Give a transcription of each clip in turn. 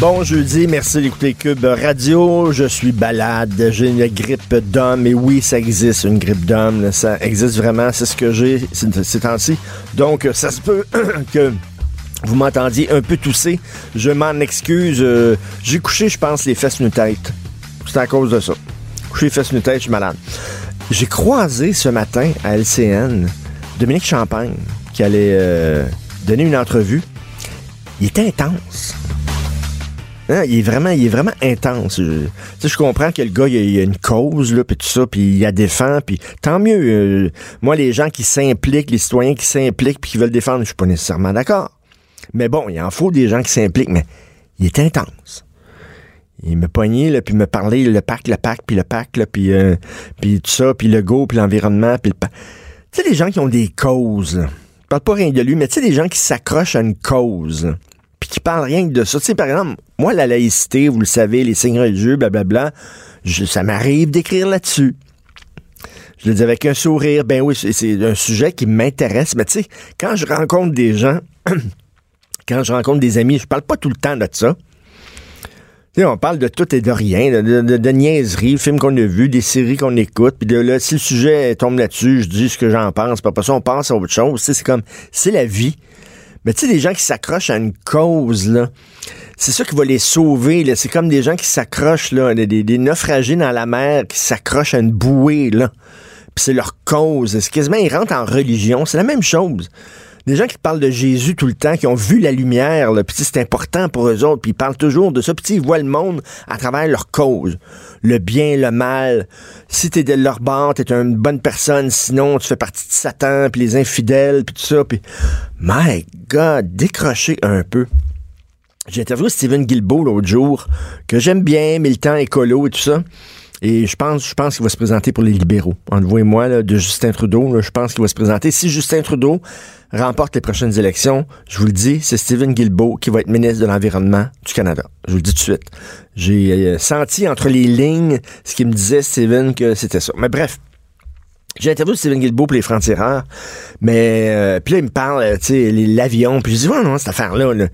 Bon jeudi, merci d'écouter Cube Radio. Je suis balade, j'ai une grippe d'homme. Et oui, ça existe, une grippe d'homme. Ça existe vraiment, c'est ce que j'ai ces temps-ci. Donc, ça se peut que vous m'entendiez un peu tousser. Je m'en excuse. Euh, j'ai couché, je pense, les fesses une tête. C'est à cause de ça. Couché les fesses une tête, je suis malade. J'ai croisé ce matin à LCN Dominique Champagne qui allait euh, donner une entrevue. Il était intense. Hein, il est vraiment, il est vraiment intense. Sais, je comprends que le gars, il a, une cause, là, puis tout ça, puis il la défend, puis tant mieux. euh, moi, les gens qui s'impliquent, les citoyens qui s'impliquent, puis qui veulent défendre, je suis pas nécessairement d'accord. Mais bon, il en faut des gens qui s'impliquent, mais il est intense. Il me pognait, là, puis me parlait le pacte, le pacte, puis le pacte, là, puis, euh, puis tout ça, puis le go, puis l'environnement, puis le Tu sais, les gens qui ont des causes, là. je parle pas rien de lui, mais tu sais, des gens qui s'accrochent à une cause, qui parlent rien que de ça. Tu sais, par exemple, moi, la laïcité, vous le savez, les signes religieux, blablabla, je- ça m'arrive d'écrire là-dessus. Je le dis avec un sourire. Ben oui, c'est- un sujet qui m'intéresse. Mais tu sais, quand je rencontre des gens, quand je rencontre des amis, je parle pas tout le temps de ça. On parle de tout et de rien, de, de, de- niaiseries, films qu'on a vus, des séries qu'on écoute, puis là, si le sujet tombe là-dessus, je dis ce que j'en pense, puis après ça, on pense à autre chose. C'est comme, c'est la vie. Mais tu sais, des gens qui s'accrochent à une cause, là, c'est ça qui va les sauver, là. C'est comme des gens qui s'accrochent, là, des, naufragés dans la mer, qui s'accrochent à une bouée, là. Puis c'est leur cause. C'est quasiment, ils rentrent en religion. C'est la même chose. Des gens qui parlent de Jésus tout le temps, qui ont vu la lumière, puis c'est important pour eux autres, puis ils parlent toujours de ça, puis ils voient le monde à travers leur cause. Le bien, le mal. Si t'es de leur bord, t'es une bonne personne, sinon tu fais partie de Satan, puis les infidèles, puis tout ça, puis... My God, décrochez un peu. J'ai interviewé Steven Guilbeault l'autre jour, que j'aime bien, militant écolo et tout ça. Et je pense, je pense qu'il va se présenter pour les libéraux. Entre vous et moi, là, de Justin Trudeau, là, je pense qu'il va se présenter. Si Justin Trudeau remporte les prochaines élections, je vous le dis, c'est Steven Guilbeault qui va être ministre de l'Environnement du Canada. Je vous le dis tout de suite. J'ai euh, senti entre les lignes ce qu'il me disait, Steven, que c'était ça. Mais bref, j'ai interviewé Steven Guilbeault pour les francs-tireurs, mais euh, puis là, il me parle, euh, tu sais, l'avion, puis je dis, ouais, non, cette affaire-là, là,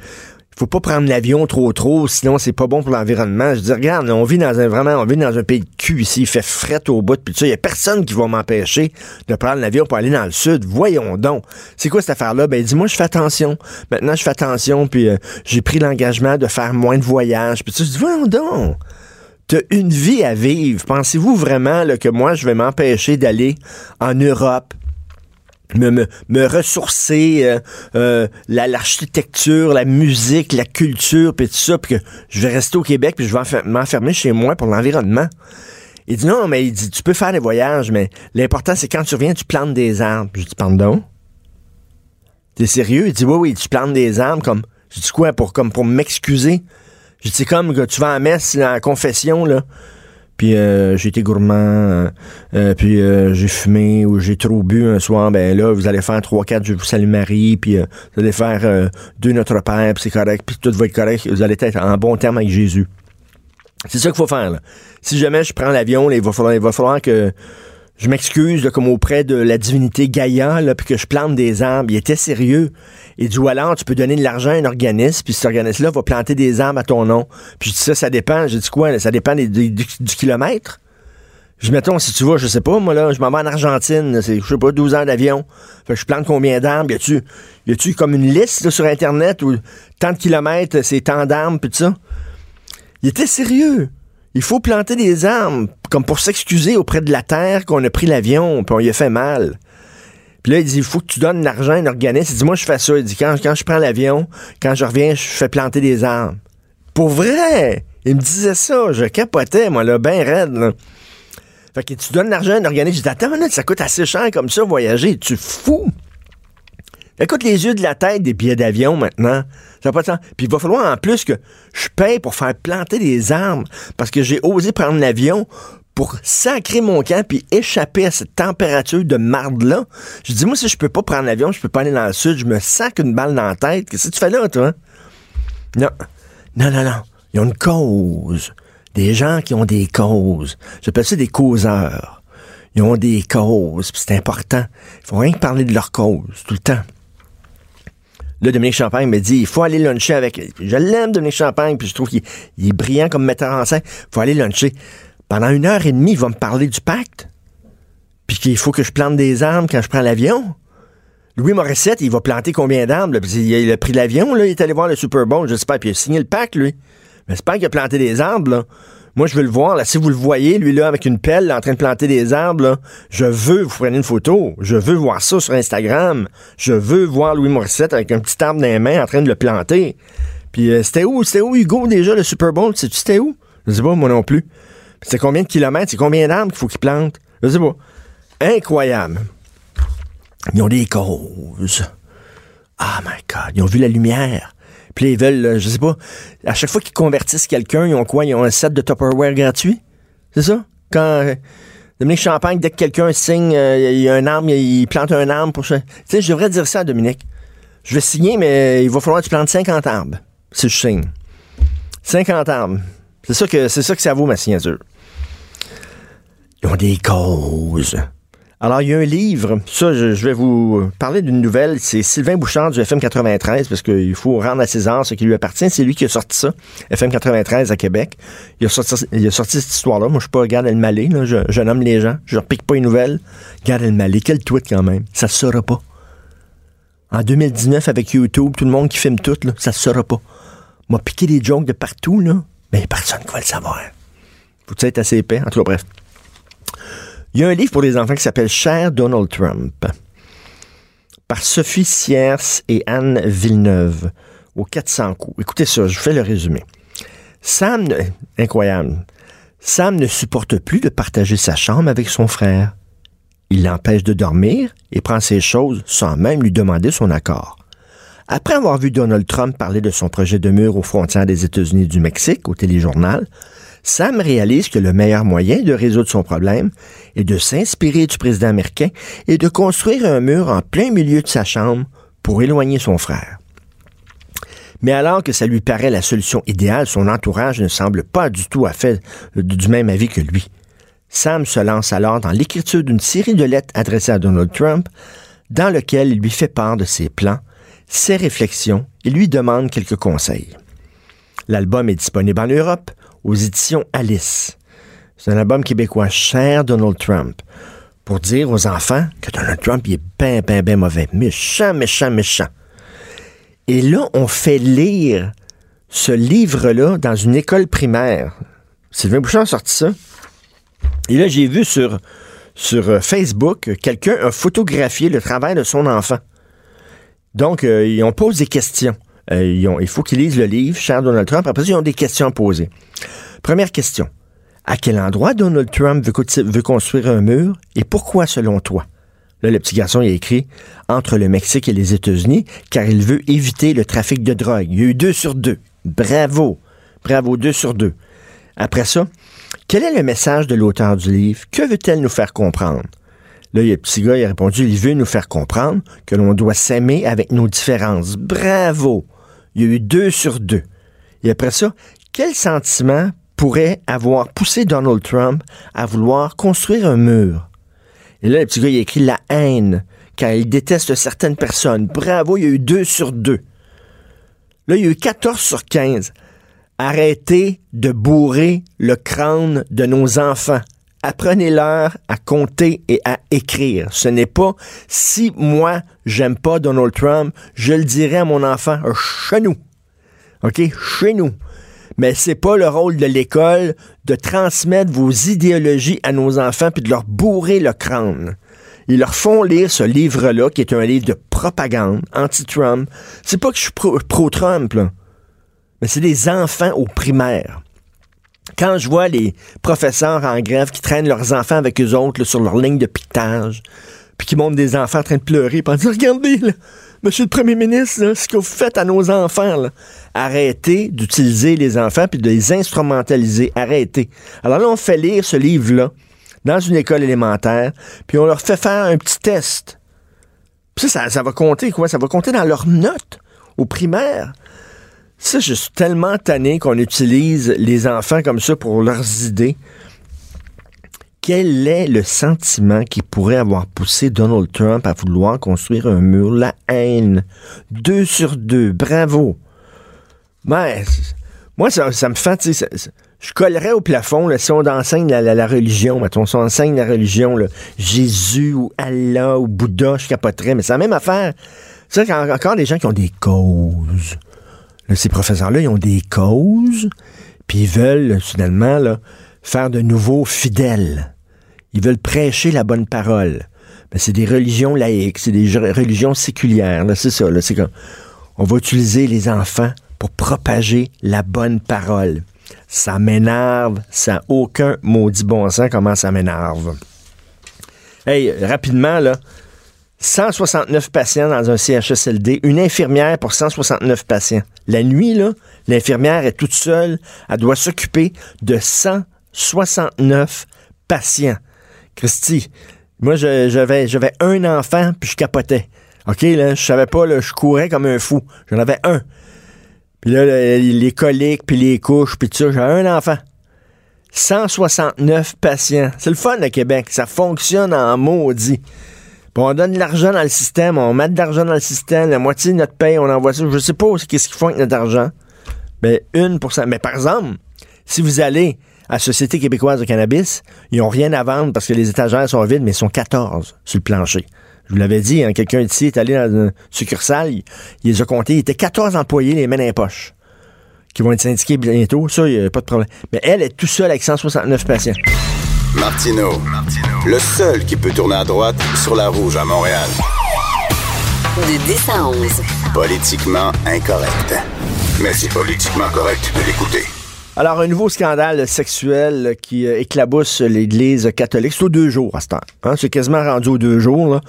faut pas prendre l'avion trop trop, sinon c'est pas bon pour l'environnement. Je dis, regarde, on vit dans un vraiment, on vit dans un pays de cul ici, il fait fret au bout, puis ça, il y a personne qui va m'empêcher de prendre l'avion pour aller dans le sud. Voyons donc. C'est quoi cette affaire-là? Ben, dis-moi, je fais attention. Maintenant, je fais attention, puis euh, j'ai pris l'engagement de faire moins de voyages. Puis sais, je dis, voyons donc. T'as une vie à vivre. Pensez-vous vraiment que moi, je vais m'empêcher d'aller en Europe, me, me, me ressourcer, euh, euh, la- l'architecture, la, musique, la culture, puis tout ça, puis que je vais rester au Québec, puis je vais enfer- m'enfermer chez moi pour l'environnement. Il dit non, mais il dit, tu peux faire des voyages, mais l'important, c'est quand tu reviens, tu plantes des arbres. Je dis, pardon? T'es sérieux? Il dit, oui, oui, tu plantes des arbres comme. Je dis quoi, pour, comme pour m'excuser? Je dis, comme que tu vas à messe, à la confession, là. Puis euh, j'ai été gourmand, euh, euh, puis euh, j'ai fumé ou j'ai trop bu un soir, ben là, vous allez faire 3-4 Je vous salue Marie, puis euh, vous allez faire euh, deux Notre Père, puis c'est correct, puis tout va être correct, vous allez être en bon terme avec Jésus. C'est ça qu'il faut faire. Là. Si jamais je prends l'avion, il, va falloir, il va falloir que je m'excuse comme auprès de la divinité Gaïa, puis que je plante des arbres. Il était sérieux. Et du alors, tu peux donner de l'argent à un organisme, puis cet organisme-là va planter des arbres à ton nom. Puis je dis ça, ça dépend. J'ai dit quoi? Ça dépend du, kilomètre. Je mettons, si tu vas, je sais pas, moi, là, je m'en vais en Argentine, c'est, je sais pas, 12 heures d'avion. Fait je plante combien d'arbres? Y a-tu, y a-tu comme une liste, sur Internet où tant de kilomètres, c'est tant d'arbres, puis tout ça? Il était sérieux. Il faut planter des arbres, comme pour s'excuser auprès de la Terre qu'on a pris l'avion, puis on y a fait mal. Puis là, il dit, il faut que tu donnes l'argent à un organisme. Il dit, moi, je fais ça. Il dit, quand, quand je prends l'avion, quand je reviens, je fais planter des arbres. Pour vrai! Il me disait ça. Je capotais, moi, là, ben raide, là. Fait que tu donnes l'argent à un organisme. Je dis, attends, une minute, ça coûte assez cher comme ça, voyager. Tu fous? Écoute les yeux de la tête des billets d'avion maintenant. Ça n'a pas de sens. Puis il va falloir en plus que je paye pour faire planter des arbres parce que j'ai osé prendre l'avion pour sacrer mon camp puis échapper à cette température de marde-là. Je dis, moi, si je peux pas prendre l'avion, je peux pas aller dans le sud, je me sac une balle dans la tête. Qu'est-ce que tu fais là, toi? Non. Non, non, non. Ils ont une cause. Des gens qui ont des causes. J'appelle ça des causeurs. Ils ont des causes, puis c'est important. Il faut rien que parler de leur cause, tout le temps. Là, Dominique Champagne me dit, il faut aller luncher avec... Je l'aime, Dominique Champagne, puis je trouve qu'il il est brillant comme metteur en scène. Il faut aller luncher. Pendant une heure et demie, il va me parler du pacte. Puis qu'il faut que je plante des arbres quand je prends l'avion. Louis Morissette, il va planter combien d'arbres? Il, a pris l'avion, il est allé voir le Super Bowl, je sais pas, puis il a signé le pacte, lui. Mais c'est pas qu'il a planté des arbres. Moi, je veux le voir, là. Si vous le voyez, lui, là, avec une pelle, en train de planter des arbres, je veux vous preniez une photo. Je veux voir ça sur Instagram. Je veux voir Louis Morissette avec un petit arbre dans les mains en train de le planter. Puis, euh, c'était où? C'était où, Hugo, déjà, le Super Bowl? Sais-tu c'était où? Je sais pas, moi non plus. C'est combien de kilomètres? C'est combien d'arbres qu'il faut qu'il plante? Je sais pas. Incroyable. Ils ont des causes. Ah, my God. Ils ont vu la lumière. Puis ils veulent, je sais pas, à chaque fois qu'ils convertissent quelqu'un, ils ont quoi? Ils ont un set de Tupperware gratuit? C'est ça? Quand euh, Dominique Champagne, dès que quelqu'un signe, euh, il y a un arbre, il plante un arbre pour ça. Tu sais, je devrais dire ça à Dominique. Je vais signer, mais il va falloir que tu plantes 50 arbres si je signe. 50 arbres. C'est que, c'est ça que ça vaut, ma signature. Ils ont des causes. Alors, il y a un livre, ça, je, vais vous parler d'une nouvelle. C'est Sylvain Bouchard du FM 93, parce qu'il faut rendre à César ce qui lui appartient. C'est lui qui a sorti ça, FM 93 à Québec. Il a sorti, cette histoire-là. Moi, je suis pas Gad Elmaleh, là. Je, nomme les gens. Je leur pique pas les nouvelles. Gad Elmaleh, quel tweet quand même. Ça se saura pas. En 2019, avec YouTube, tout le monde qui filme tout, là, ça se saura pas. M'a piqué des jokes de partout, là. Mais personne ne va le savoir. Faut être assez épais? En tout cas, bref. Il y a un livre pour les enfants qui s'appelle Cher Donald Trump par Sophie Sierce et Anne Villeneuve aux 400 coups. Écoutez ça, je fais le résumé. Sam, incroyable, Sam ne supporte plus de partager sa chambre avec son frère. Il l'empêche de dormir et prend ses choses sans même lui demander son accord. Après avoir vu Donald Trump parler de son projet de mur aux frontières des États-Unis et du Mexique au téléjournal, Sam réalise que le meilleur moyen de résoudre son problème est de s'inspirer du président américain et de construire un mur en plein milieu de sa chambre pour éloigner son frère. Mais alors que ça lui paraît la solution idéale, son entourage ne semble pas du tout à fait du même avis que lui. Sam se lance alors dans l'écriture d'une série de lettres adressées à Donald Trump, dans lequel il lui fait part de ses plans, ses réflexions et lui demande quelques conseils. L'album est disponible en Europe aux éditions Alice. C'est un album québécois cher Donald Trump pour dire aux enfants que Donald Trump il est ben, ben, ben mauvais. Méchant, méchant, méchant. Et là, on fait lire ce livre-là dans une école primaire. Sylvain Bouchard a sorti ça. Et là, j'ai vu sur, euh, Facebook que quelqu'un a photographié le travail de son enfant. Donc, euh, ils ont posé des questions. Euh, ils il faut qu'ils lisent le livre, cher Donald Trump. Après ça, ils ont des questions à poser. Première question. À quel endroit Donald Trump veut, co- veut construire un mur et pourquoi selon toi? Là, le petit garçon, il a écrit entre le Mexique et les États-Unis, car il veut éviter le trafic de drogue. Il y a eu deux sur deux. Bravo. Bravo, deux sur deux. Après ça, quel est le message de l'auteur du livre? Que veut-elle nous faire comprendre? Là, le petit gars, il a répondu, il veut nous faire comprendre que l'on doit s'aimer avec nos différences. Bravo! Il y a eu deux sur deux. Et après ça, quel sentiment pourrait avoir poussé Donald Trump à vouloir construire un mur? Et là, le petit gars, il écrit la haine, car il déteste certaines personnes. Bravo, il y a eu deux sur deux. Là, il y a eu 14 sur 15. Arrêtez de bourrer le crâne de nos enfants. Apprenez-leur à compter et à écrire. Ce n'est pas si moi, j'aime pas Donald Trump, je le dirai à mon enfant chez nous. OK? Chez nous. Mais c'est pas le rôle de l'école de transmettre vos idéologies à nos enfants puis de leur bourrer le crâne. Ils leur font lire ce livre-là, qui est un livre de propagande anti-Trump. C'est pas que je suis pro- pro-Trump, là, mais c'est des enfants au primaire. Quand je vois les professeurs en grève qui traînent leurs enfants avec eux autres sur leur ligne de piquetage, puis qui montrent des enfants en train de pleurer, puis en disant Regardez, Monsieur le Premier ministre, ce que vous faites à nos enfants, arrêtez d'utiliser les enfants puis de les instrumentaliser. Arrêtez. Alors là, on fait lire ce livre-là dans une école élémentaire, puis on leur fait faire un petit test. Puis ça, ça, ça va compter quoi? Ça va compter dans leurs notes au primaire. Ça, je suis tellement tanné qu'on utilise les enfants comme ça pour leurs idées. Quel est le sentiment qui pourrait avoir poussé Donald Trump à vouloir construire un mur? La haine. Deux sur deux. Bravo. Mais, c'est- moi, ça, me fait, je collerais au plafond si on enseigne la, religion, mettons, si on enseigne la religion, Jésus ou Allah ou Bouddha, je capoterais, mais c'est la même affaire. C'est encore des gens qui ont des causes. Ces professeurs-là, ils ont des causes, puis ils veulent, là, faire de nouveaux fidèles. Ils veulent prêcher la bonne parole. Mais c'est des religions laïques, c'est des religions séculières. C'est ça. Là, c'est comme, on va utiliser les enfants pour propager la bonne parole. Ça m'énerve. Ça n'a aucun maudit bon sens comment ça m'énerve. Hey, rapidement, là. 169 patients dans un CHSLD, une infirmière pour 169 patients. La nuit, là, l'infirmière est toute seule, elle doit s'occuper de 169 patients. Christy, moi, j'avais, j'avais un enfant, puis je capotais. OK, là, je savais pas, là, je courais comme un fou. J'en avais un. Puis là, le- les coliques, puis les couches, puis tout ça, j'avais un enfant. 169 patients. C'est le fun, le Québec. Ça fonctionne en maudit. On donne de l'argent dans le système, on met de l'argent dans le système, la moitié de notre paye, on envoie ça. Je sais pas qu'est-ce qu'ils font avec notre argent. Ben, 1%. Mais par exemple, si vous allez à Société québécoise de cannabis, ils n'ont rien à vendre parce que les étagères sont vides, mais ils sont 14 sur le plancher. Je vous l'avais dit, hein, quelqu'un ici est allé dans une succursale, il, il les a comptés, il était 14 employés les mains dans les poches qui vont être syndiqués bientôt, ça, il n'y a pas de problème. Mais elle est tout seule avec 169 patients. Martino, le seul qui peut tourner à droite sur la rouge à Montréal. De 10 à 11. Politiquement incorrect. Mais c'est politiquement correct de l'écouter. Alors, un nouveau scandale sexuel qui euh, éclabousse l'Église catholique. C'est aux deux jours à ce temps. Hein? C'est quasiment rendu aux deux jours.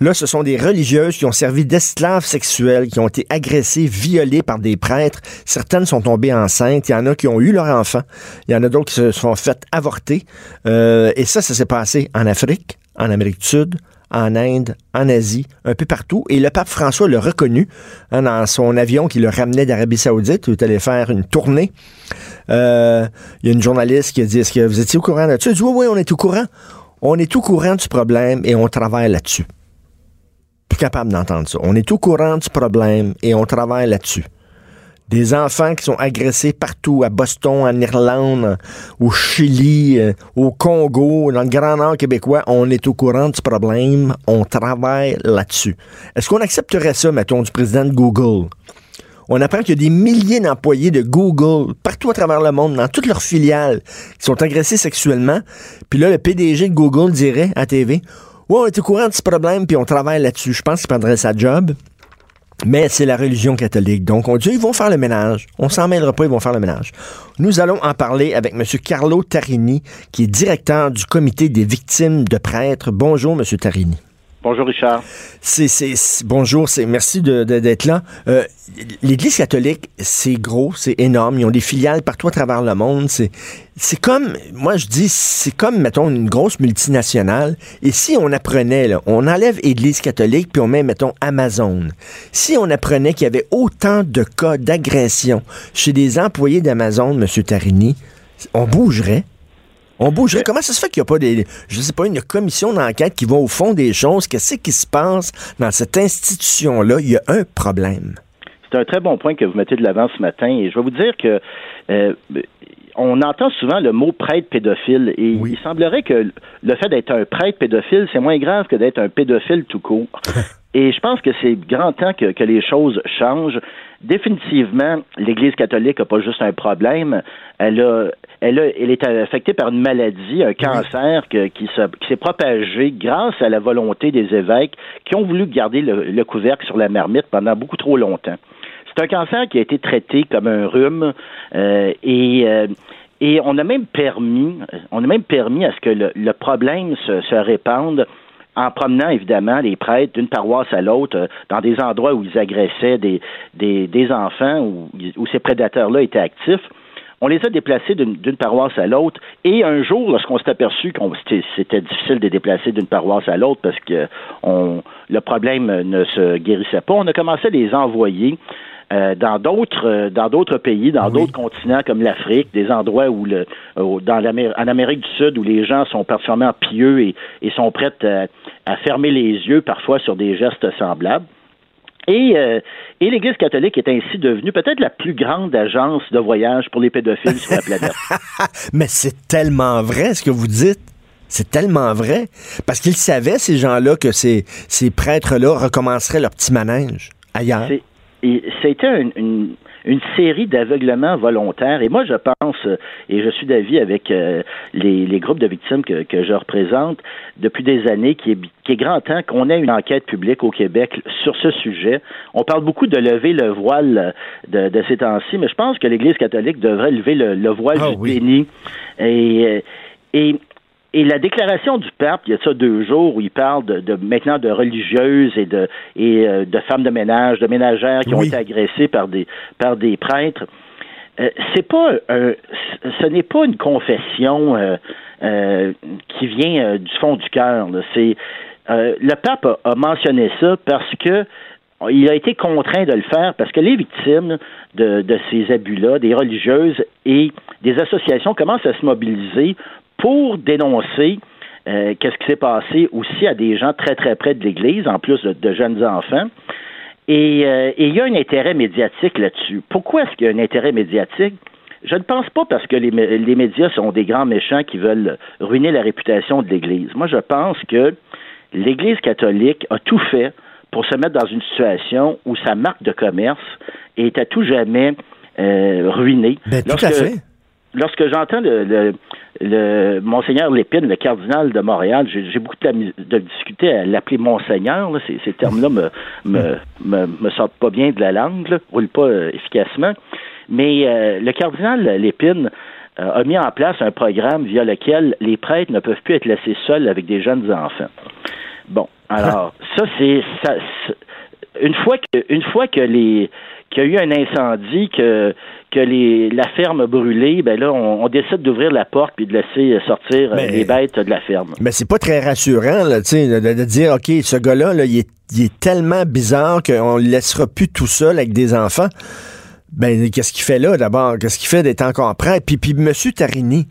Là. ce sont des religieuses qui ont servi d'esclaves sexuels, qui ont été agressées, violées par des prêtres. Certaines sont tombées enceintes. Il y en a qui ont eu leur enfant. Il y en a d'autres qui se sont faites avorter. Euh, et ça, ça s'est passé en Afrique, en Amérique du Sud, en Inde, en Asie, un peu partout. Et le pape François l'a reconnu hein, dans son avion qui le ramenait d'Arabie Saoudite, où il allait faire une tournée. Euh, Il y a une journaliste qui a dit Est-ce que vous étiez au courant de ça? Il dit Oui, oui, on est au courant. On est au courant du problème et on travaille là-dessus. Plus capable d'entendre ça. On est au courant du problème et on travaille là-dessus. Des enfants qui sont agressés partout, à Boston, en Irlande, au Chili, euh, au Congo, dans le Grand Nord québécois. On est au courant du problème. On travaille là-dessus. Est-ce qu'on accepterait ça, mettons, du président de Google? On apprend qu'il y a des milliers d'employés de Google partout à travers le monde, dans toutes leurs filiales, qui sont agressés sexuellement. Puis là, le PDG de Google dirait à TV, ouais, on est au courant de ce problème, puis on travaille là-dessus. Je pense qu'il prendrait sa job. Mais c'est la religion catholique. Donc, on dit, ils vont faire le ménage. On s'en mêlera pas, ils vont faire le ménage. Nous allons en parler avec M. Carlo Tarini, qui est directeur du comité des victimes de prêtres. Bonjour, M. Tarini. Bonjour Richard. C'est, bonjour, c'est, merci d'être là. Euh, L'Église catholique, c'est gros, c'est énorme. Ils ont des filiales partout à travers le monde. C'est, c'est comme, moi je dis, c'est comme, mettons, une grosse multinationale. Et si on apprenait, on enlève Église catholique, puis on met, mettons, Amazon. Si on apprenait qu'il y avait autant de cas d'agression chez des employés d'Amazon, M. Tarini, on bougerait. On bougerait. Comment ça se fait qu'il n'y a pas des, je sais pas, une commission d'enquête qui va au fond des choses? Qu'est-ce qui se passe dans cette institution-là? Il y a un problème. C'est un très bon point que vous mettez de l'avant ce matin et je vais vous dire que euh, on entend souvent le mot prêtre pédophile et Oui. il semblerait que le fait d'être un prêtre pédophile, c'est moins grave que d'être un pédophile tout court. Et je pense que c'est grand temps que, que les choses changent. Définitivement, l'Église catholique n'a pas juste un problème. Elle a, elle, a, elle est affectée par une maladie, un cancer que, qui, s'est propagé grâce à la volonté des évêques qui ont voulu garder le, le couvercle sur la marmite pendant beaucoup trop longtemps. C'est un cancer qui a été traité comme un rhume euh, et euh, et on a même permis, on a même permis à ce que le, le problème se, se répande en promenant évidemment les prêtres d'une paroisse à l'autre euh, dans des endroits où ils agressaient des, enfants où, où ces prédateurs-là étaient actifs. On les a déplacés d'une paroisse à l'autre. Et un jour, lorsqu'on s'est aperçu que c'était difficile de les déplacer d'une paroisse à l'autre parce que le problème ne se guérissait pas, on a commencé à les envoyer euh, dans d'autres euh, dans d'autres pays, dans d'autres continents comme l'Afrique, des endroits où le dans en Amérique du Sud où les gens sont particulièrement pieux et, et sont prêts à, à, fermer les yeux parfois sur des gestes semblables. Et, euh, et l'Église catholique est ainsi devenue peut-être la plus grande agence de voyage pour les pédophiles sur la planète. Mais c'est tellement vrai ce que vous dites. C'est tellement vrai. Parce qu'ils savaient, ces gens-là, que ces, ces prêtres-là recommenceraient leur petit manège ailleurs. Et c'était une, une, une, série d'aveuglements volontaires. Et moi, je pense, et je suis d'avis avec euh, les, les, groupes de victimes que, que, je représente depuis des années, qui est, qui est grand temps qu'on ait une enquête publique au Québec sur ce sujet. On parle beaucoup de lever le voile de, de ces temps-ci, mais je pense que l'Église catholique devrait lever le, le voile ah, du oui. déni. Et, et et la déclaration du pape, il y a ça deux jours, où il parle de, de maintenant de religieuses et de et euh, de femmes de ménage, de ménagères qui oui. ont été agressées par des par des prêtres. Euh, c'est pas un, ce n'est pas une confession euh, euh qui vient du fond du cœur. C'est le pape a, a, mentionné ça parce que il a été contraint de le faire parce que les victimes de, de ces abus-là, des religieuses et des associations commencent à se mobiliser pour dénoncer euh, qu'est-ce qui s'est passé aussi à des gens très très près de l'Église, en plus de, de jeunes enfants. Et, euh, et, il y a un intérêt médiatique là-dessus. Pourquoi est-ce qu'il y a un intérêt médiatique? Je ne pense pas parce que les, les, médias sont des grands méchants qui veulent ruiner la réputation de l'Église. Moi, je pense que l'Église catholique a tout fait pour se mettre dans une situation où sa marque de commerce est à tout jamais euh, ruinée. Ben, tout Lorsque, à fait lorsque j'entends le, le, le, Monseigneur Lépine, le cardinal de Montréal, j'ai beaucoup de, de, discuter à l'appeler Monseigneur. Là, ces, ces termes-là me, me, me, me, sortent pas bien de la langue, là, roulent pas euh, efficacement. Mais euh, le cardinal Lépine euh, a mis en place un programme via lequel les prêtres ne peuvent plus être laissés seuls avec des jeunes enfants. Bon, alors ça c'est ça, une fois que une fois que les qu'il y a eu un incendie, que, que les, la ferme a brûlé, ben là, on, on décide d'ouvrir la porte puis de laisser sortir mais, les bêtes de la ferme. Mais c'est pas très rassurant, là, de, de, dire, OK, ce gars-là, là, il, est, il est tellement bizarre qu'on le laissera plus tout seul avec des enfants. Ben, qu'est-ce qu'il fait là, d'abord? Qu'est-ce qu'il fait d'être encore prêt? Puis, puis M. Tarini,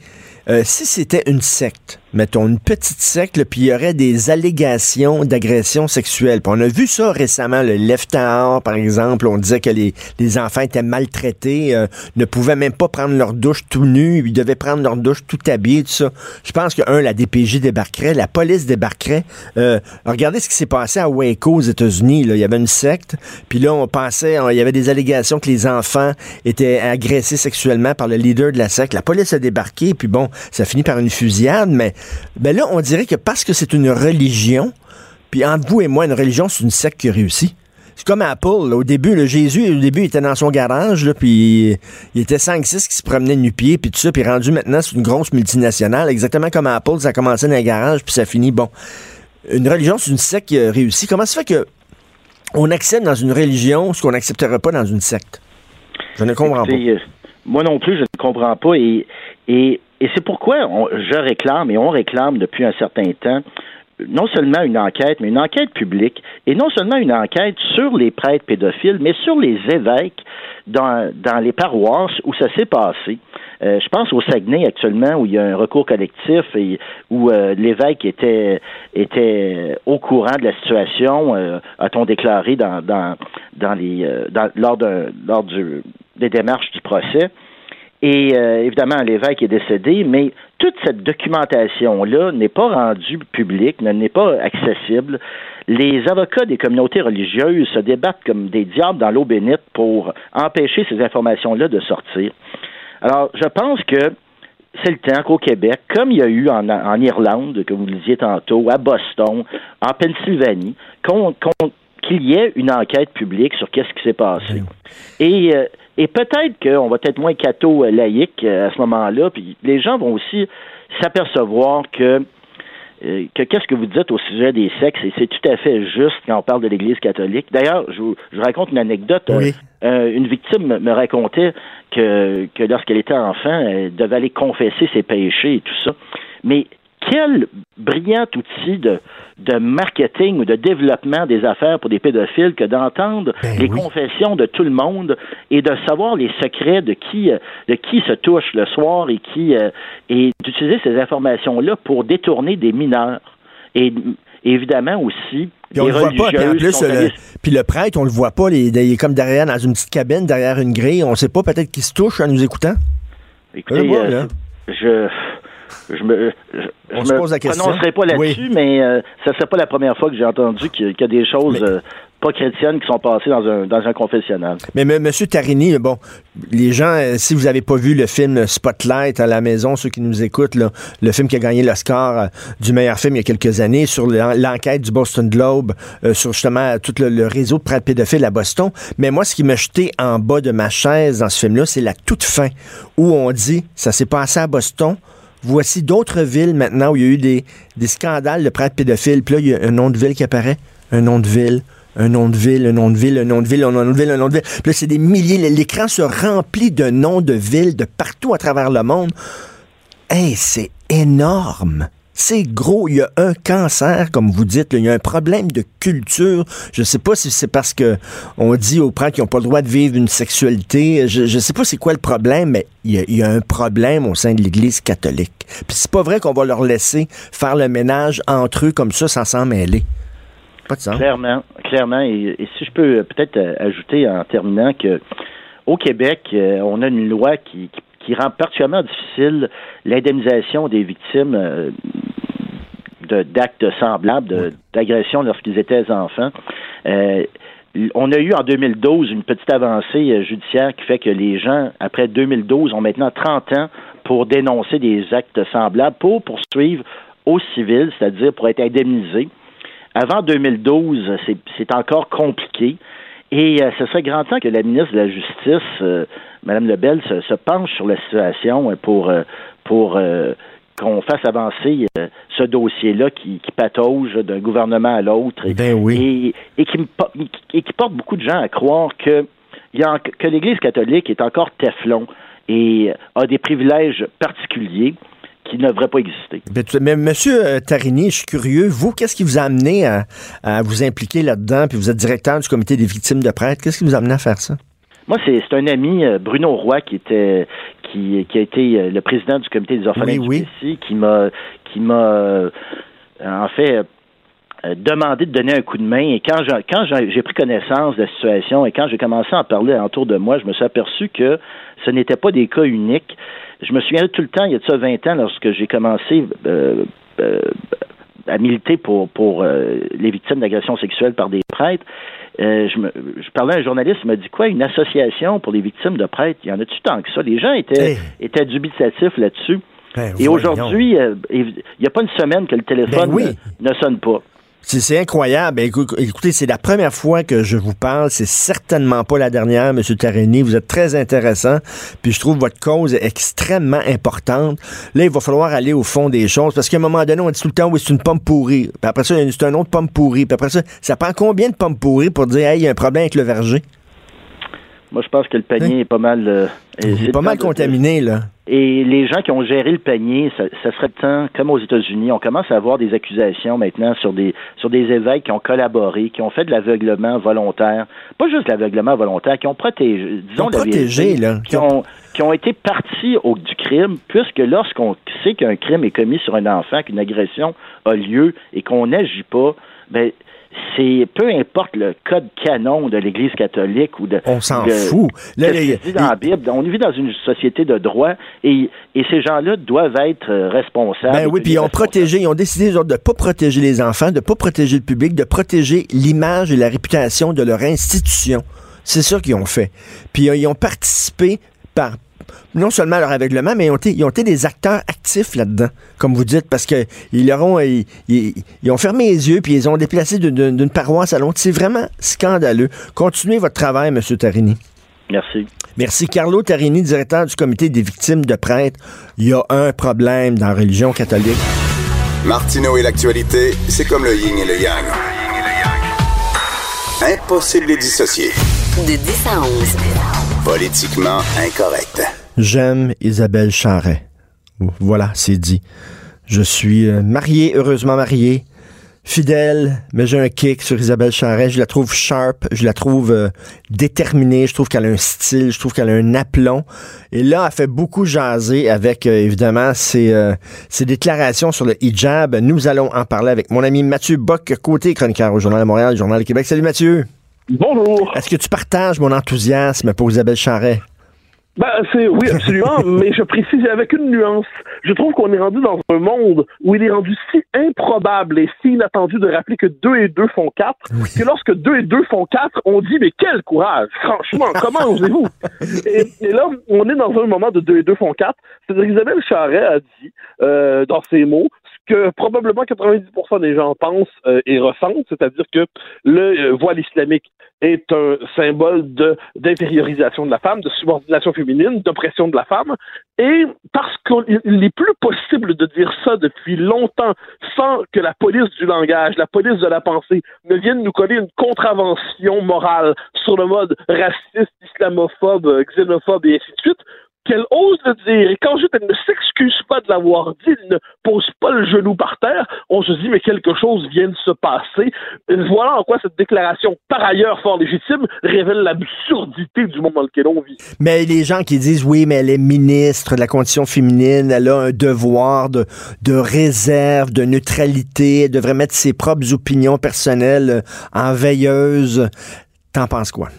euh, si c'était une secte, mettons une petite secte, puis il y aurait des allégations d'agression sexuelle. Puis on a vu ça récemment, le Leftar, par exemple, on disait que les, les enfants étaient maltraités, euh, ne pouvaient même pas prendre leur douche tout nus, ils devaient prendre leur douche tout habillés, tout ça. Je pense que, un, la DPJ débarquerait, la police débarquerait. Euh, regardez ce qui s'est passé à Waco aux États-Unis. Il y avait une secte, puis là, on pensait, il y avait des allégations que les enfants étaient agressés sexuellement par le leader de la secte. La police a débarqué, puis bon, ça finit par une fusillade, mais ben là, on dirait que parce que c'est une religion, puis entre vous et moi, une religion, c'est une secte qui réussit. C'est comme Apple. Là, au début, le Jésus, au début, il était dans son garage, là, puis il était 5-6 qui se promenaient nu-pied, puis tout ça, puis rendu maintenant, c'est une grosse multinationale. Exactement comme Apple, ça a commencé dans un garage, puis ça finit, bon. Une religion, c'est une secte qui réussit. Comment ça fait que on accepte dans une religion ce qu'on n'accepterait pas dans une secte? Je ne comprends pas. Moi non plus, je ne comprends pas. Et, et et c'est pourquoi on, je réclame et on réclame depuis un certain temps non seulement une enquête, mais une enquête publique, et non seulement une enquête sur les prêtres pédophiles, mais sur les évêques dans, dans les paroisses où ça s'est passé. Euh, je pense au Saguenay actuellement où il y a un recours collectif et où euh, l'évêque était était au courant de la situation, euh, a-t-on déclaré dans dans dans les lors d'un lors des démarches du procès. Et euh, évidemment, l'évêque est décédé, mais toute cette documentation-là n'est pas rendue publique, n'est pas accessible. les avocats des communautés religieuses se débattent comme des diables dans l'eau bénite pour empêcher ces informations-là de sortir. Alors, je pense que c'est le temps qu'au Québec, comme il y a eu en, en Irlande, que vous le disiez tantôt, à Boston, en Pennsylvanie, qu'on qu'il y ait une enquête publique sur qu'est-ce qui s'est passé. Et, euh, et peut-être qu'on va être moins catho-laïque euh, à ce moment-là, puis les gens vont aussi s'apercevoir que euh, que qu'est-ce que vous dites au sujet des sexes, et c'est tout à fait juste quand on parle de l'Église catholique. D'ailleurs, je vous, je raconte une anecdote. une victime me racontait que, que lorsqu'elle était enfant, elle devait aller confesser ses péchés et tout ça. Mais quel brillant outil de, de marketing ou de développement des affaires pour des pédophiles que d'entendre Ben les oui. confessions de tout le monde et de savoir les secrets de qui euh, de qui se touche le soir et qui euh, et d'utiliser ces informations là pour détourner des mineurs et évidemment aussi Puis on des le voit pas. Puis en plus, le, allées- puis le prêtre, on le voit pas. Il est comme derrière, dans une petite cabine, derrière une grille. On sait pas peut-être qu'il se touche en nous écoutant. Écoutez, euh, là. je je me je, On je se me pose la question. prononcerai pas là-dessus, mais euh, ça serait pas la première fois que j'ai entendu qu'il y, a- qu'il y a des choses Mais- euh, pas chrétiennes qui sont passées dans un dans un confessionnal. Mais M. Monsieur Tarini, bon, les gens, euh, si vous n'avez pas vu le film Spotlight à la maison, ceux qui nous écoutent, là, le film qui a gagné l'Oscar euh, du meilleur film il y a quelques années sur l'en- l'enquête du Boston Globe, euh, sur justement tout le, le réseau de pédophiles à Boston. Mais moi, ce qui m'a jeté en bas de ma chaise dans ce film-là, c'est la toute fin où on dit, ça s'est passé à Boston. Voici d'autres villes maintenant où il y a eu des, scandales de prêtres pédophiles. Puis là, il y a un nom de ville qui apparaît, un nom de ville, un nom de ville, un nom de ville, un nom de ville, un nom de ville, un nom de ville. Puis là, c'est des milliers. L'écran se remplit de noms de villes de partout à travers le monde. Hey, c'est énorme. C'est gros. Il y a un cancer, comme vous dites. Il y a un problème de culture. Je sais pas si c'est parce que on dit aux prêtres qu'ils n'ont pas le droit de vivre une sexualité. Je, je sais pas c'est quoi le problème, mais il y, a, un problème au sein de l'Église catholique. Puis c'est pas vrai qu'on va leur laisser faire le ménage entre eux comme ça sans s'en mêler. Pas de sens. Clairement, clairement. Et, si je peux peut-être euh, ajouter en terminant que au Québec, euh, on a une loi qui, qui rend particulièrement difficile l'indemnisation des victimes euh, d'actes semblables, d'agressions lorsqu'ils étaient enfants. Euh, on a eu en 2012 une petite avancée euh, judiciaire qui fait que les gens, après 2012, ont maintenant 30 ans pour dénoncer des actes semblables, pour poursuivre au civil, c'est-à-dire pour être indemnisés. Avant 2012, c'est- c'est encore compliqué. Et euh, ce serait grand temps que la ministre de la Justice, euh, Mme Lebel, se, se penche sur la situation euh, pour, euh, pour euh, qu'on fasse avancer euh, ce dossier-là qui, qui patauge d'un gouvernement à l'autre et, Ben oui. et, et qui, et porte beaucoup de gens à croire que, l'Église catholique est encore Teflon et a des privilèges particuliers qui ne devraient pas exister. Ben, Mais Monsieur Tarini, je suis curieux. Vous, qu'est-ce qui vous a amené à, à vous impliquer là-dedans? Puis vous êtes directeur du comité des victimes de prêtres. Qu'est-ce qui vous a amené à faire ça? Moi, c'est un ami, euh, Bruno Roy, qui était qui, qui a été euh, le président du comité des orphelins Oui, du oui. Qui m'a qui m'a euh, en fait demandé de donner un coup de main. Et quand j'ai quand j'ai j'ai pris connaissance de la situation et quand j'ai commencé à en parler autour de moi, je me suis aperçu que ce n'était pas des cas uniques. Je me souviens tout le temps, il y a de ça 20 ans, lorsque j'ai commencé euh, euh, à militer pour, pour euh, les victimes d'agressions sexuelles par des prêtres. Euh, je, me, je parlais à un journaliste, il m'a dit quoi, une association pour les victimes de prêtres, il y en a-tu tant que ça? Les gens étaient, Hey. étaient dubitatifs là-dessus. Ben, Et aujourd'hui, euh, il n'y a pas une semaine que le téléphone Ben oui. ne, ne sonne pas. C'est c'est incroyable. Ben, écou- écoutez, c'est la première fois que je vous parle. C'est certainement pas la dernière, M. Tarini. Vous êtes très intéressant. Puis je trouve votre cause extrêmement importante. Là, il va falloir aller au fond des choses. Parce qu'à un moment donné, on dit tout le temps, oui, c'est une pomme pourrie. Puis après ça, c'est un autre pomme pourrie. Puis après ça, ça prend combien de pommes pourries pour dire, hey, il y a un problème avec le verger? Moi, je pense que le panier est pas mal... euh, Il est pas mal de- contaminé, là. Et les gens qui ont géré le panier, ça, ça serait temps, comme aux États-Unis, on commence à avoir des accusations maintenant sur des sur des évêques qui ont collaboré, qui ont fait de l'aveuglement volontaire, pas juste de l'aveuglement volontaire, qui ont protégé, disons ont la protégé, vérité, là. qui ont qui ont été partis au, du crime, puisque lorsqu'on sait qu'un crime est commis sur un enfant, qu'une agression a lieu et qu'on n'agit pas, ben c'est peu importe le code canon de l'Église catholique ou de. On s'en fout. Là, de les- dans la Bible. On vit dans une société de droit et, et ces gens-là doivent être euh, responsables. Ben oui, puis ils ont protégé, ils ont décidé de ne pas protéger les enfants, de ne pas protéger le public, de protéger l'image et la réputation de leur institution. C'est ça qu'ils ont fait. Puis euh, ils ont participé par non seulement leur aveuglement, mais ils ont été, ils ont été des acteurs actifs là-dedans, comme vous dites, parce que ils leur ont, ils, ils- ils ont fermé les yeux puis ils ont déplacé d'une paroisse à l'autre. C'est vraiment scandaleux. Continuez votre travail, M. Tarini. Merci. Merci. Carlo Tarini, directeur du comité des victimes de prêtres. Il y a un problème dans la religion catholique. Martineau et l'actualité, c'est comme le yin et le yang. Impossible de les dissocier. De 10 à 11. Politiquement incorrect. J'aime Isabelle Charret. Voilà, c'est dit. Je suis euh, marié, heureusement marié, fidèle, mais j'ai un kick sur Isabelle Charret. Je la trouve sharp, je la trouve euh, déterminée, je trouve qu'elle a un style, je trouve qu'elle a un aplomb. Et là, elle fait beaucoup jaser avec, euh, évidemment, ses, déclarations sur le hijab. Nous allons en parler avec mon ami Mathieu Bock, côté chroniqueur au Journal de Montréal, Journal de Québec. Salut Mathieu. Bonjour. Est-ce que tu partages mon enthousiasme pour Isabelle Charret? Ben, c'est oui, absolument, mais je précise avec une nuance. Je trouve qu'on est rendu dans un monde où il est rendu si improbable et si inattendu de rappeler que 2 et 2 font 4, que lorsque 2 et 2 font 4, on dit mais quel courage! Franchement, comment osez-vous? Et, et là, on est dans un moment de 2 et 2 font 4. C'est-à-dire Isabelle Charret a dit, euh, dans ses mots, que probablement 90% des gens pensent euh, et ressentent, c'est-à-dire que le euh, voile islamique est un symbole de de la femme, de subordination féminine, d'oppression de la femme. Et parce qu'il n'est plus possible de dire ça depuis longtemps sans que la police du langage, la police de la pensée ne vienne nous coller une contravention morale sur le mode raciste, islamophobe, xénophobe et ainsi de suite, qu'elle ose le dire. Et quand elle ne s'excuse pas de l'avoir dit, elle ne pose pas le genou par terre, on se dit, mais quelque chose vient de se passer. Et voilà en quoi cette déclaration, par ailleurs fort légitime, révèle l'absurdité du monde dans lequel on vit. Mais les gens qui disent oui, mais elle est ministre de la condition féminine, elle a un devoir de, de réserve, de neutralité, elle devrait mettre ses propres opinions personnelles en veilleuse. T'en penses quoi?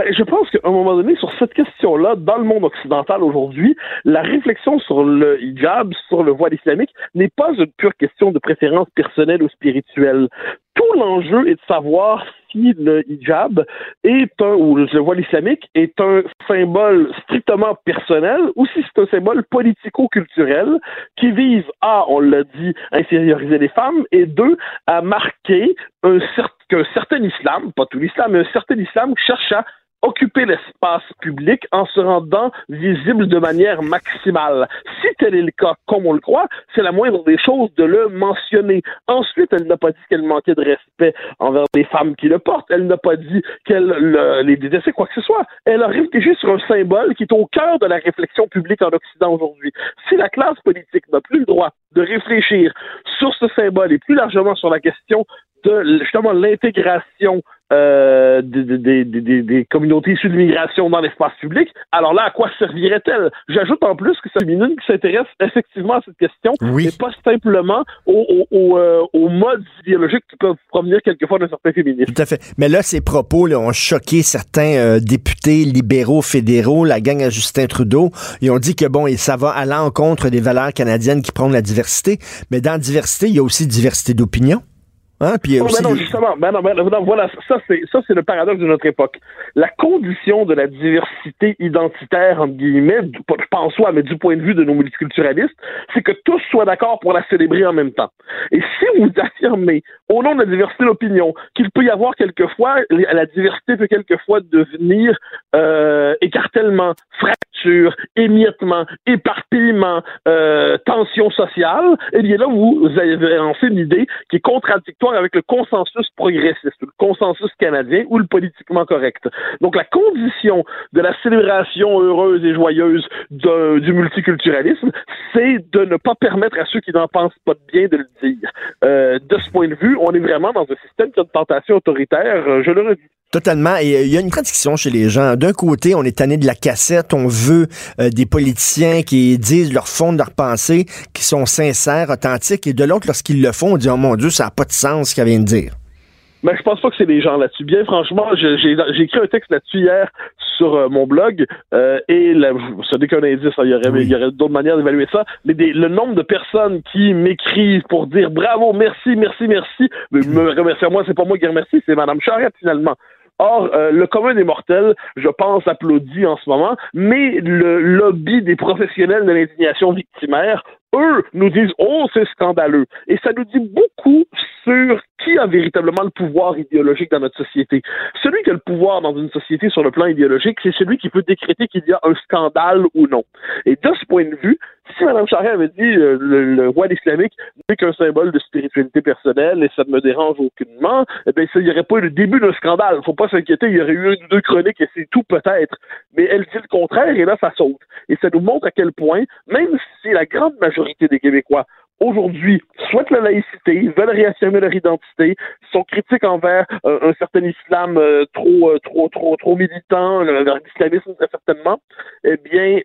Ben, je pense qu'à un moment donné, sur cette question-là, dans le monde occidental aujourd'hui, la réflexion sur le hijab, sur le voile islamique, n'est pas une pure question de préférence personnelle ou spirituelle. Tout l'enjeu est de savoir si le hijab est un, ou le voile islamique est un symbole strictement personnel ou si c'est un symbole politico-culturel qui vise, A, on l'a dit, à inférioriser les femmes, et deux, à marquer un cer- qu'un certain islam, pas tout l'islam, mais un certain islam cherche à occuper l'espace public en se rendant visible de manière maximale. Si tel est le cas, comme on le croit, c'est la moindre des choses de le mentionner. Ensuite, elle n'a pas dit qu'elle manquait de respect envers les femmes qui le portent. Elle n'a pas dit qu'elle le- les détestait, quoi que ce soit. Elle a réfléchi sur un symbole qui est au cœur de la réflexion publique en Occident aujourd'hui. Si la classe politique n'a plus le droit de réfléchir sur ce symbole et plus largement sur la question de justement l'intégration euh, des, des, des, des, des communautés issues de l'immigration dans l'espace public, alors là, à quoi servirait-elle? J'ajoute en plus que c'est féminine qui s'intéresse effectivement à cette question Oui. et pas simplement aux, aux, aux, euh, aux modes idéologiques qui peuvent provenir quelquefois d'un certain féminisme. Tout à fait. Mais là, ces propos là, ont choqué certains euh, députés libéraux fédéraux, la gang à Justin Trudeau. Ils ont dit que bon, et ça va à l'encontre des valeurs canadiennes qui prônent la diversité. Mais dans la diversité, il y a aussi diversité d'opinion. Hein? Puis Oh, aussi... ben non, justement, ben non, ben non, voilà, ça c'est ça c'est le paradoxe de notre époque. La condition de la diversité identitaire entre guillemets, du- en soi, mais du point de vue de nos multiculturalistes, c'est que tous soient d'accord pour la célébrer en même temps. Et si vous affirmez, au nom de la diversité d'opinion, qu'il peut y avoir quelquefois, la diversité peut quelquefois devenir euh, écartèlement, fracture, émiettement, éparpillement, euh, tension sociale, eh bien là, vous avez lancé une idée qui est contradictoire avec le consensus progressiste, le consensus canadien ou le politiquement correct. Donc la condition de la célébration heureuse et joyeuse du multiculturalisme, c'est de ne pas permettre à ceux qui n'en pensent pas de bien de le dire. Euh, de ce point de vue, on est vraiment dans un système qui tentation autoritaire, euh, je. Totalement. Et euh, il y a une contradiction chez les gens. D'un côté, on est tanné de la cassette, on veut euh, des politiciens qui disent leur fond de leur pensée, qui sont sincères, authentiques, et de l'autre, lorsqu'ils le font, on dit, oh mon Dieu, ça n'a pas de sens ce qu'elle vient de dire. Mais je pense pas que c'est les gens là-dessus. Bien franchement, j'ai écrit un texte là-dessus hier sur euh, mon blog euh, et la, ça n'est qu'un indice. hein, il y aurait, Oui. aurait d'autres manières d'évaluer ça. Mais des- le nombre de personnes qui m'écrivent pour dire bravo, merci, merci, merci, mais me remercier moi, c'est pas moi qui remercie, c'est Madame Charette finalement. Or, euh, le commun des mortels, je pense, applaudit en ce moment, mais le lobby des professionnels de l'indignation victimaire, eux, nous disent Oh, c'est scandaleux. Et ça nous dit beaucoup sur qui a véritablement le pouvoir idéologique dans notre société. Celui qui a le pouvoir dans une société sur le plan idéologique, c'est celui qui peut décréter qu'il y a un scandale ou non. Et de ce point de vue, si Mme Charest avait dit euh, le, le voile islamique n'est qu'un symbole de spiritualité personnelle et ça ne me dérange aucunement, eh bien, il n'y aurait pas eu le début d'un scandale. Faut pas s'inquiéter, il y aurait eu une ou deux chroniques et c'est tout peut-être. Mais elle dit le contraire et là, ça saute. Et ça nous montre à quel point, même si la grande majorité des Québécois aujourd'hui souhaitent la laïcité, veulent réaffirmer leur identité, sont critiques envers euh, un certain islam euh, trop, euh, trop, trop, trop militant, le- leur islamisme très certainement, eh bien,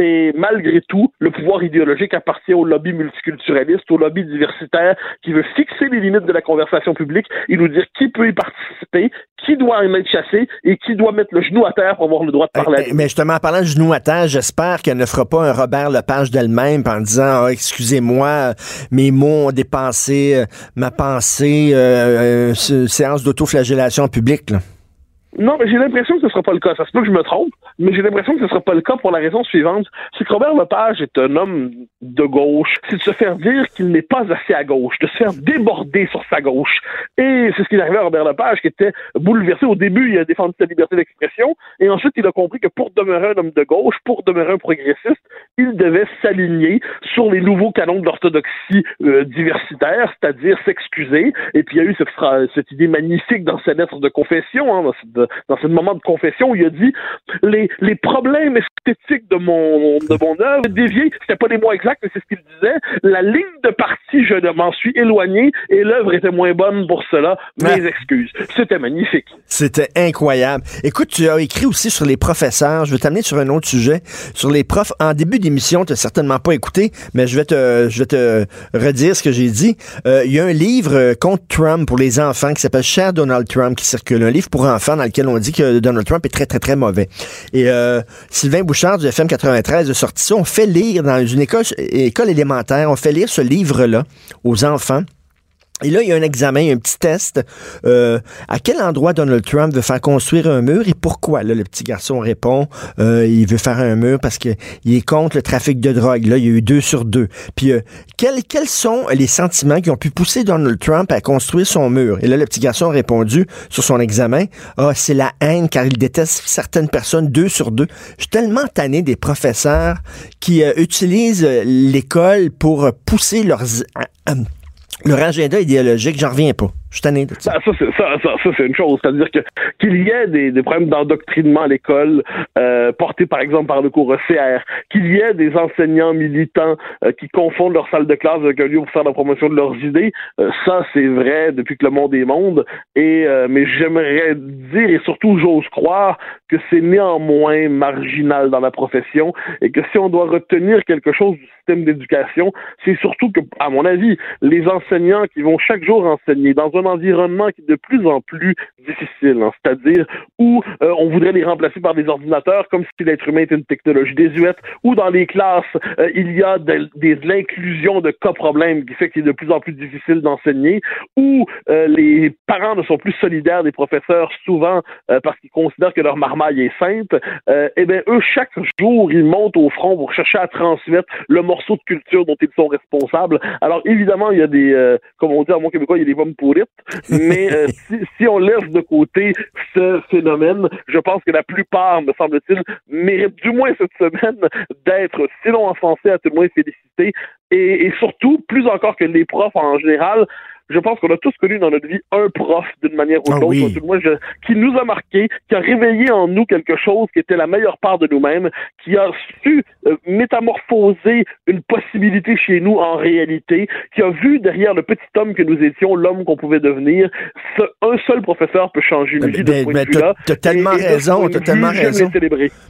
c'est malgré tout, le pouvoir idéologique appartient au lobby multiculturaliste, au lobby diversitaire qui veut fixer les limites de la conversation publique et nous dire qui peut y participer, qui doit en être chassé et qui doit mettre le genou à terre pour avoir le droit de parler. Euh, mais justement, en parlant de genou à terre, j'espère qu'elle ne fera pas un Robert Lepage d'elle-même en disant Ah, excusez-moi, mes mots ont dépassé euh, ma pensée, euh, euh, ce- séance d'autoflagellation. Là. Non, mais j'ai l'impression que ce ne sera pas le cas. Ça se peut que je me trompe, mais j'ai l'impression que ce ne sera pas le cas pour la raison suivante. C'est que Robert Lepage est un homme de gauche. C'est de se faire dire qu'il n'est pas assez à gauche, de se faire déborder sur sa gauche. Et c'est ce qui est arrivé à Robert Lepage, qui était bouleversé. Au début, il a défendu sa liberté d'expression, et ensuite, il a compris que pour demeurer un homme de gauche, pour demeurer un progressiste, il devait s'aligner sur les nouveaux canons de l'orthodoxie euh, diversitaire, c'est-à-dire s'excuser. Et puis, il y a eu cette, idée magnifique dans sa lettre de confession, hein, dans ce moment de confession où il a dit les, les problèmes esthétiques de mon, de mon œuvre déviés, c'était pas les mots exacts, mais c'est ce qu'il disait. La ligne de partie, je m'en suis éloigné et l'œuvre était moins bonne pour cela. Mes Ouais. excuses. C'était magnifique. C'était incroyable. Écoute, tu as écrit aussi sur les professeurs. Je vais t'amener sur un autre sujet. Sur les profs. En début d'émission, tu n'as certainement pas écouté, mais je vais te, je vais te redire ce que j'ai dit. Euh, Il y a un livre euh, contre Trump pour les enfants qui s'appelle Cher Donald Trump qui circule. Un livre pour enfants dans on dit que Donald Trump est très, très, très mauvais. Et euh, Sylvain Bouchard du FM 93 a sorti ça. On fait lire dans une école, école élémentaire, on fait lire ce livre-là aux enfants. Et là, il y a un examen, un petit test. Euh, à quel endroit Donald Trump veut faire construire un mur et pourquoi? Là, le petit garçon répond, euh, il veut faire un mur parce qu'il est contre le trafic de drogue. Là, il y a eu deux sur deux. Puis, euh, quels, quels sont les sentiments qui ont pu pousser Donald Trump à construire son mur? Et là, le petit garçon a répondu sur son examen, ah, c'est la haine car il déteste certaines personnes, deux sur deux. Je suis tellement tanné des professeurs qui utilisent l'école pour pousser leurs... leur agenda idéologique, j'en reviens pas. Je suis. Ça, ça, c'est, ça, ça, ça, c'est une chose. C'est-à-dire que qu'il y ait des, des problèmes d'endoctrinement à l'école, euh, portés par exemple par le cours ECR, qu'il y ait des enseignants militants euh, qui confondent leur salle de classe avec un lieu pour faire la promotion de leurs idées, euh, ça c'est vrai depuis que le monde est monde. Et euh, mais j'aimerais dire et surtout j'ose croire que c'est néanmoins marginal dans la profession et que si on doit retenir quelque chose du système d'éducation, c'est surtout que, à mon avis, les enseignants qui vont chaque jour enseigner dans un environnement qui est de plus en plus difficile, hein, c'est-à-dire où euh, on voudrait les remplacer par des ordinateurs comme si l'être humain était une technologie désuète, ou dans les classes, euh, il y a de, l'inclusion de cas problèmes qui fait qu'il est de plus en plus difficile d'enseigner, où euh, les parents ne sont plus solidaires des professeurs souvent parce qu'ils considèrent que leur marmaille est euh, eh bien eux, chaque jour, ils montent au front pour chercher à transmettre le morceau de culture dont ils sont responsables. Alors évidemment, il y a des, comme on dit en mon québécois, il y a des pommes pourrites, mais euh, si, si on laisse de côté ce phénomène, je pense que la plupart, me semble-t-il, méritent du moins cette semaine d'être, sinon encensés, à tout le moins félicités, et, et surtout, plus encore que les profs en général, je pense qu'on a tous connu dans notre vie un prof d'une manière ou Ah oui. moins, je- qui nous a marqué, qui a réveillé en nous quelque chose qui était la meilleure part de nous-mêmes, qui a su euh, métamorphoser une possibilité chez nous en réalité, qui a vu derrière le petit homme que nous étions, l'homme qu'on pouvait devenir. Ce- un seul professeur peut changer une vie de ce Ben, point ben, de vue-là. t'as- t'as tellement Et- et ce raison, point t'as tellement raison.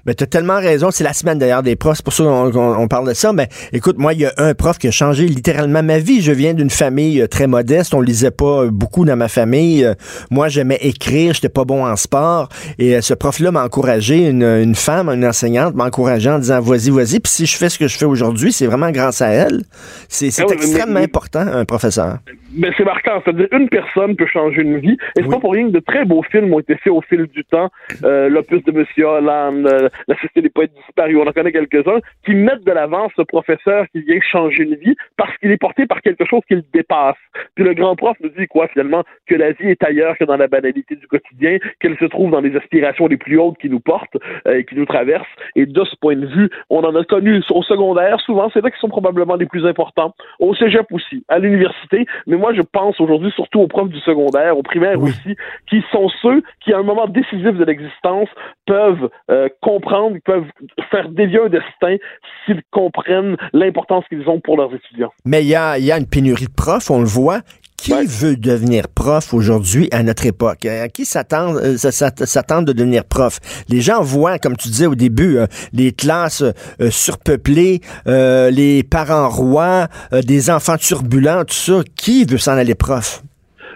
Mais tu as tellement raison. C'est la semaine d'ailleurs des profs. C'est pour ça qu'on qu'on- on parle de ça. Mais écoute, moi, il y a un prof qui a changé littéralement ma vie. Je viens d'une famille euh, très modeste. Podcast. On lisait pas beaucoup dans ma famille. Euh, moi, j'aimais écrire, j'étais pas bon en sport. Et euh, ce prof-là m'a encouragé, une, une femme, une enseignante m'a encouragé en disant vas-y, vas-y. Puis si je fais ce que je fais aujourd'hui, c'est vraiment grâce à elle. C'est Ah oui, extrêmement mais- important, un professeur. Mais c'est marquant, c'est-à-dire une personne peut changer une vie. Et c'est pas pour rien que de très beaux films ont été faits au fil du temps. Euh, L'opus de Monsieur Hollande, euh, La Société des poètes disparus, on en connaît quelques-uns, qui mettent de l'avant ce professeur qui vient changer une vie parce qu'il est porté par quelque chose qui le dépasse. Puis le grand prof nous dit quoi finalement? Que la vie est ailleurs que dans la banalité du quotidien, qu'elle se trouve dans les aspirations les plus hautes qui nous portent euh, et qui nous traversent. Et de ce point de vue, on en a connu au secondaire, souvent, c'est là qui sont probablement les plus importants. Au cégep aussi, à l'université, mais moi je pense aujourd'hui surtout aux profs du secondaire, aux primaires Oui. aussi, qui sont ceux qui, à un moment décisif de l'existence, peuvent euh, comprendre, peuvent faire dévier un destin s'ils comprennent l'importance qu'ils ont pour leurs étudiants. Mais il y a, il y a une pénurie de profs, on le voit. Qui Ouais. veut devenir prof aujourd'hui à notre époque? À qui s'attend euh, s- s- s'attend de devenir prof? Les gens voient, comme tu disais au début, euh, les classes euh, surpeuplées, euh, les parents rois, euh, des enfants turbulents, tout ça. Qui veut s'en aller prof?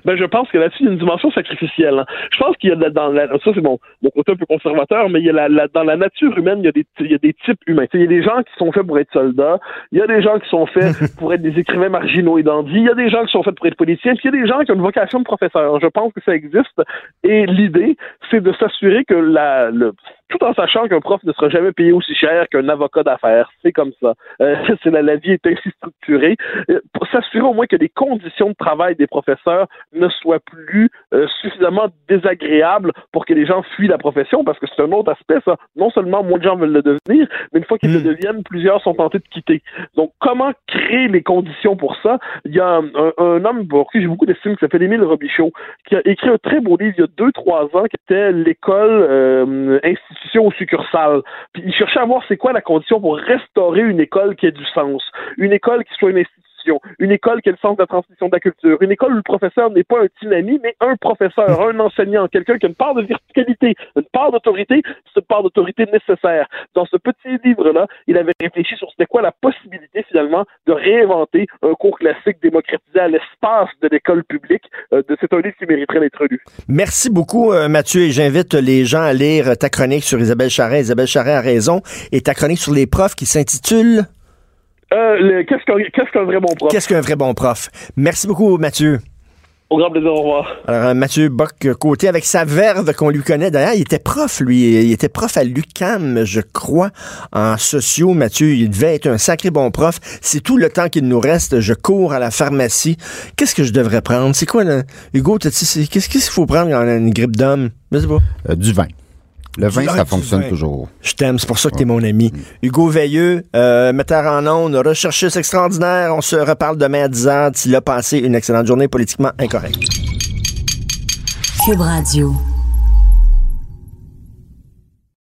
Ben, je pense que là-dessus, il y a une dimension sacrificielle. hein. Je pense qu'il y a de la- dans la, ça c'est mon, mon côté un peu conservateur, mais il y a la, la- dans la nature humaine, il y a des, il y a des types humains. Il y a des gens qui sont faits pour être soldats, il y a des gens qui sont faits pour être des écrivains marginaux et dandys, il y a des gens qui sont faits pour être politiciens, puis il y a des gens qui ont une vocation de professeur. Je pense que ça existe. Et l'idée, c'est de s'assurer que la, le, tout en sachant qu'un prof ne sera jamais payé aussi cher qu'un avocat d'affaires. C'est comme ça. Euh, c'est la, la vie est ainsi structurée. Euh, Pour s'assurer au moins que les conditions de travail des professeurs ne soient plus euh, suffisamment désagréables pour que les gens fuient la profession, parce que c'est un autre aspect, ça. Non seulement moins de gens veulent le devenir, mais une fois qu'ils le deviennent, plusieurs sont tentés de quitter. Donc, comment créer les conditions pour ça? Il y a un, un- un homme pour qui j'ai beaucoup d'estime qui s'appelle Émile Robichaud, qui a écrit un très beau livre il y a deux, trois ans, qui était l'école euh, institution ou succursale. Puis il cherchait à voir c'est quoi la condition pour restaurer une école qui ait du sens. Une école qui soit une institution une école qui ait le sens de la transmission de la culture, une école où le professeur n'est pas un tsunami, mais un professeur, un enseignant, quelqu'un qui a une part de verticalité, une part d'autorité, cette part d'autorité nécessaire. Dans ce petit livre-là, il avait réfléchi sur c'était quoi la possibilité finalement de réinventer un cours classique démocratisé à l'espace de l'école publique. Euh, c'est un livre qui mériterait d'être lu. Merci beaucoup, euh, Mathieu, et j'invite les gens à lire ta chronique sur Isabelle Charret. Isabelle Charret a raison. Et ta chronique sur les profs qui s'intitule Euh, qu'est-ce qu'un vrai bon prof? Qu'est-ce qu'un vrai bon prof? Merci beaucoup, Mathieu. Au grand plaisir, au revoir. Alors, euh, Mathieu Bock-Côté, avec sa verve qu'on lui connaît. D'ailleurs, il était prof, lui. Il était prof à l'UCAM, je crois, en sociaux. Mathieu, il devait être un sacré bon prof. C'est tout le temps qu'il nous reste. Je cours à la pharmacie. Qu'est-ce que je devrais prendre? C'est quoi, là? Hugo, qu'est-ce qu'est-ce qu'il faut prendre quand on a une grippe d'homme? Je sais pas. Euh, du vin. Le vin, ça fonctionne vin. toujours. Je t'aime, c'est pour ça que t'es mon ami. Hugo Veilleux, euh, metteur en ondes, recherchiste extraordinaire. On se reparle demain à 10h. Tu l'as passé une excellente journée politiquement incorrecte. Cube Radio.